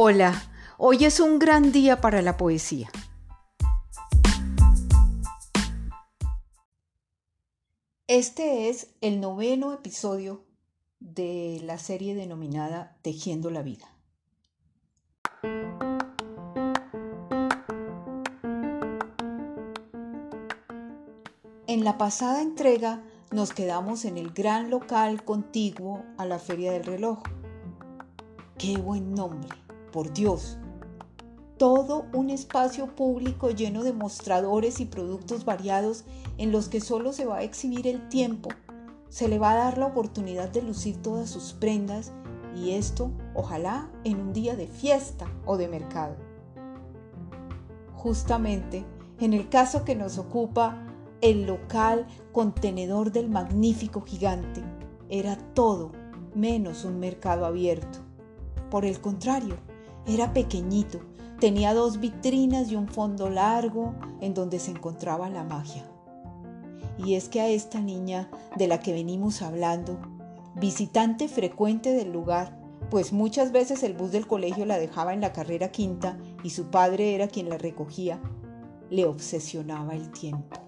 Hola, hoy es un gran día para la poesía. Este es el noveno episodio de la serie denominada Tejiendo la Vida. En la pasada entrega nos quedamos en el gran local contiguo a la Feria del Reloj. ¡Qué buen nombre! Por Dios. Todo un espacio público lleno de mostradores y productos variados en los que solo se va a exhibir el tiempo. Se le va a dar la oportunidad de lucir todas sus prendas y esto, ojalá, en un día de fiesta o de mercado. Justamente, en el caso que nos ocupa, el local contenedor del magnífico gigante era todo menos un mercado abierto. Por el contrario, era pequeñito, tenía dos vitrinas y un fondo largo en donde se encontraba la magia. Y es que a esta niña de la que venimos hablando, visitante frecuente del lugar, pues muchas veces el bus del colegio la dejaba en la carrera quinta y su padre era quien la recogía, le obsesionaba el tiempo.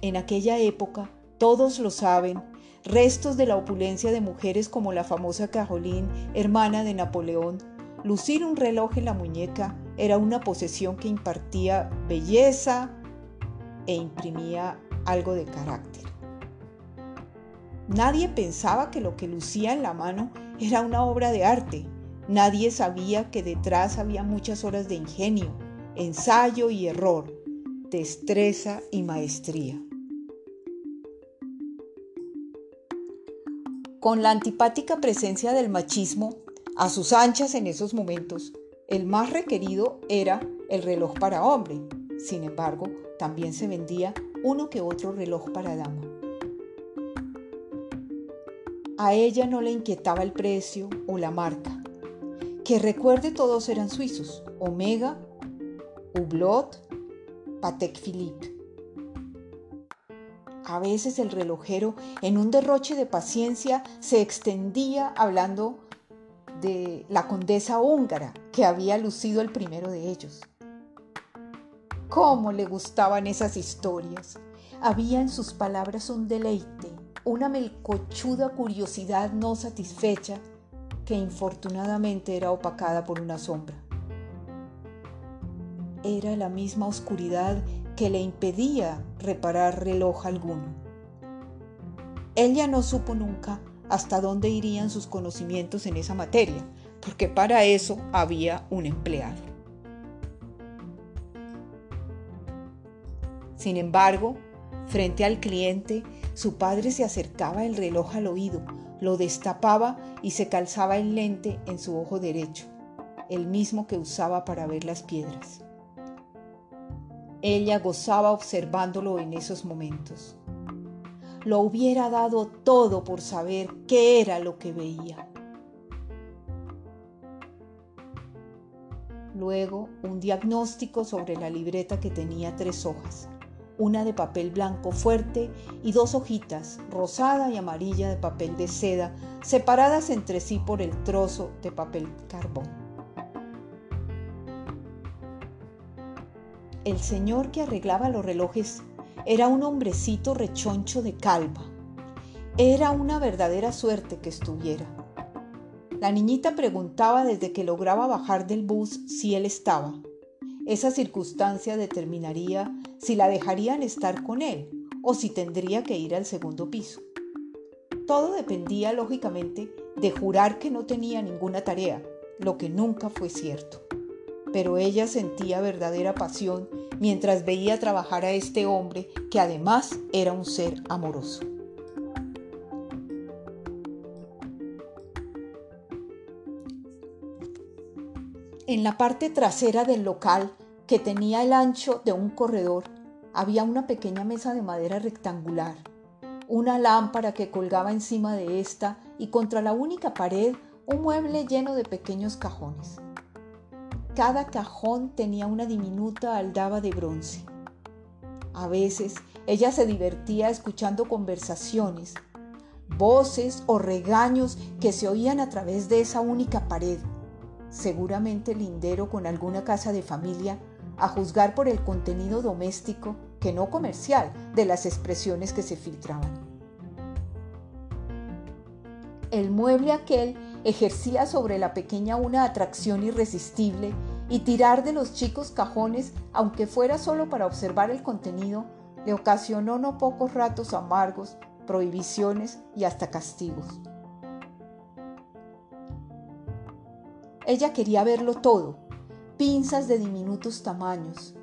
En aquella época, todos lo saben, restos de la opulencia de mujeres como la famosa Caroline, hermana de Napoleón, lucir un reloj en la muñeca era una posesión que impartía belleza e imprimía algo de carácter. Nadie pensaba que lo que lucía en la mano era una obra de arte. Nadie sabía que detrás había muchas horas de ingenio, ensayo y error, destreza y maestría. Con la antipática presencia del machismo a sus anchas en esos momentos, el más requerido era el reloj para hombre. Sin embargo, también se vendía uno que otro reloj para dama. A ella no le inquietaba el precio o la marca. Que recuerde todos eran suizos, Omega, Hublot, Patek Philippe. A veces el relojero, en un derroche de paciencia, se extendía hablando de la condesa húngara que había lucido el primero de ellos. ¿Cómo le gustaban esas historias? Había en sus palabras un deleite, una melcochuda curiosidad no satisfecha que infortunadamente era opacada por una sombra. Era la misma oscuridad que le impedía reparar reloj alguno. Ella no supo nunca hasta dónde irían sus conocimientos en esa materia, porque para eso había un empleado. Sin embargo, frente al cliente, su padre se acercaba el reloj al oído, lo destapaba y se calzaba el lente en su ojo derecho, el mismo que usaba para ver las piedras. Ella gozaba observándolo en esos momentos. Lo hubiera dado todo por saber qué era lo que veía. Luego, un diagnóstico sobre la libreta que tenía tres hojas, una de papel blanco fuerte y dos hojitas, rosada y amarilla de papel de seda, separadas entre sí por el trozo de papel carbón. El señor que arreglaba los relojes era un hombrecito rechoncho de calva. Era una verdadera suerte que estuviera. La niñita preguntaba desde que lograba bajar del bus si él estaba. Esa circunstancia determinaría si la dejarían estar con él o si tendría que ir al segundo piso. Todo dependía, lógicamente, de jurar que no tenía ninguna tarea, lo que nunca fue cierto pero ella sentía verdadera pasión mientras veía trabajar a este hombre que además era un ser amoroso. En la parte trasera del local, que tenía el ancho de un corredor, había una pequeña mesa de madera rectangular, una lámpara que colgaba encima de esta y contra la única pared un mueble lleno de pequeños cajones. Cada cajón tenía una diminuta aldaba de bronce. A veces ella se divertía escuchando conversaciones. voces o regaños que se oían a través de esa única pared, seguramente lindero con alguna casa de familia, a juzgar por el contenido doméstico, que no comercial, de las expresiones que se filtraban. El mueble aquel ejercía sobre la pequeña una atracción irresistible y tirar de los chicos cajones, aunque fuera solo para observar el contenido, le ocasionó no pocos ratos amargos, prohibiciones y hasta castigos. Ella quería verlo todo, pinzas de diminutos tamaños,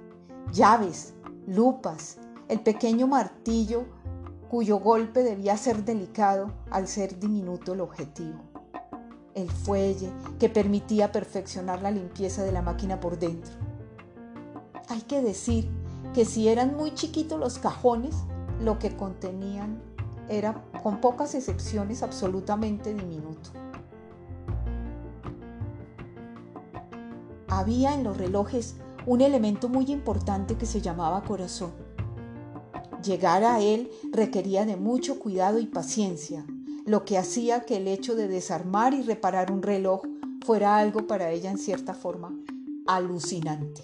llaves, lupas, el pequeño martillo cuyo golpe debía ser delicado al ser diminuto el objetivo, el fuelle que permitía perfeccionar la limpieza de la máquina por dentro. Hay que decir que si eran muy chiquitos los cajones, lo que contenían era, con pocas excepciones, absolutamente diminuto. Había en los relojes un elemento muy importante que se llamaba corazón. Llegar a él requería de mucho cuidado y paciencia, lo que hacía que el hecho de desarmar y reparar un reloj fuera algo para ella en cierta forma alucinante.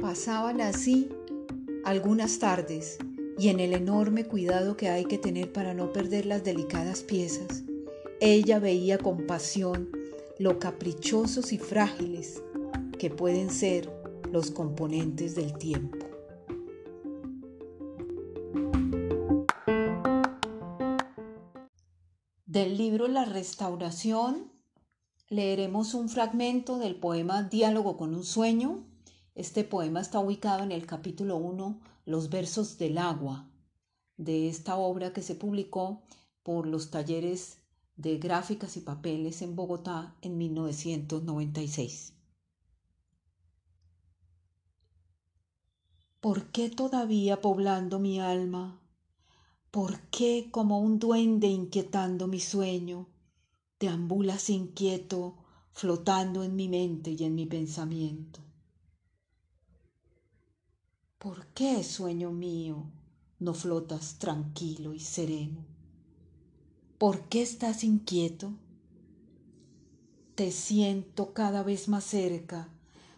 Pasaban así algunas tardes y en el enorme cuidado que hay que tener para no perder las delicadas piezas, ella veía con pasión lo caprichosos y frágiles que pueden ser los componentes del tiempo. Del libro La Restauración leeremos un fragmento del poema Diálogo con un sueño este poema está ubicado en el capítulo 1, Los versos del agua, de esta obra que se publicó por los talleres de gráficas y papeles en Bogotá en 1996. ¿Por qué todavía poblando mi alma? ¿Por qué como un duende inquietando mi sueño, deambulas inquieto, flotando en mi mente y en mi pensamiento? ¿Por qué, sueño mío, no flotas tranquilo y sereno? ¿Por qué estás inquieto? Te siento cada vez más cerca,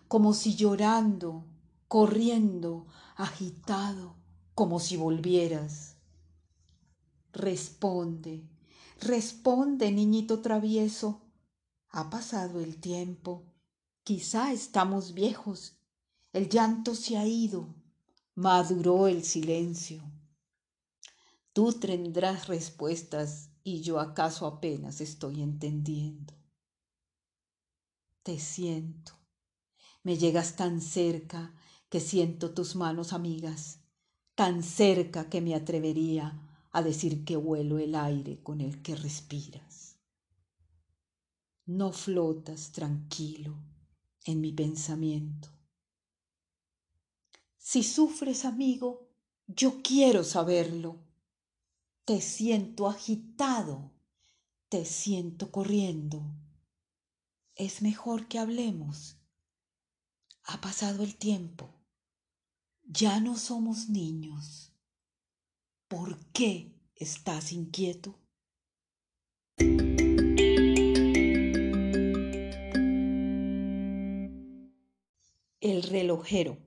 como si llorando, corriendo, agitado, como si volvieras. Responde, responde, niñito travieso. Ha pasado el tiempo, quizá estamos viejos, el llanto se ha ido, maduró el silencio. Tú tendrás respuestas y yo acaso apenas estoy entendiendo. Te siento, me llegas tan cerca que siento tus manos amigas, tan cerca que me atrevería a decir que huelo el aire con el que respiras. No flotas tranquilo en mi pensamiento si sufres, amigo, yo quiero saberlo. Te siento agitado, te siento corriendo. Es mejor que hablemos. Ha pasado el tiempo. Ya no somos niños. ¿Por qué estás inquieto? El relojero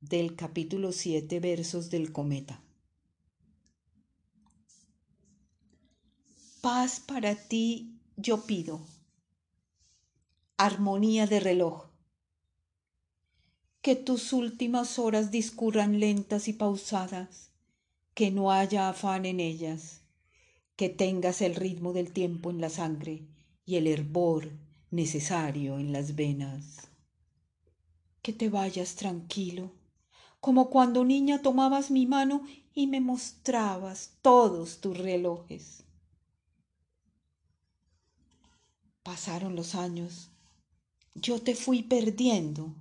del capítulo 7 versos del cometa. Paz para ti yo pido, armonía de reloj, que tus últimas horas discurran lentas y pausadas, que no haya afán en ellas, que tengas el ritmo del tiempo en la sangre y el hervor necesario en las venas. Que te vayas tranquilo como cuando niña tomabas mi mano y me mostrabas todos tus relojes. Pasaron los años. Yo te fui perdiendo.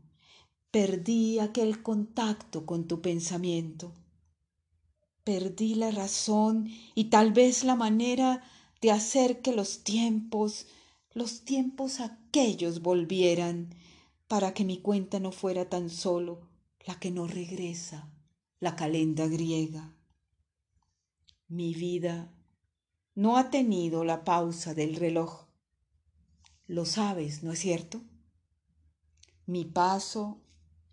Perdí aquel contacto con tu pensamiento. Perdí la razón y tal vez la manera de hacer que los tiempos, los tiempos aquellos volvieran, para que mi cuenta no fuera tan solo la que no regresa, la calenda griega. Mi vida no ha tenido la pausa del reloj. Lo sabes, ¿no es cierto? Mi paso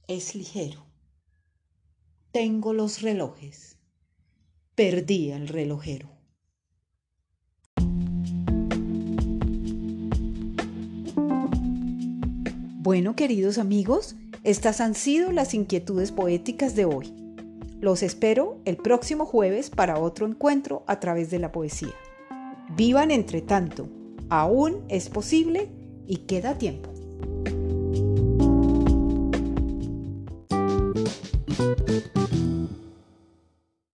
es ligero. Tengo los relojes. Perdí el relojero. Bueno, queridos amigos, estas han sido las inquietudes poéticas de hoy. Los espero el próximo jueves para otro encuentro a través de la poesía. Vivan entre tanto, aún es posible y queda tiempo.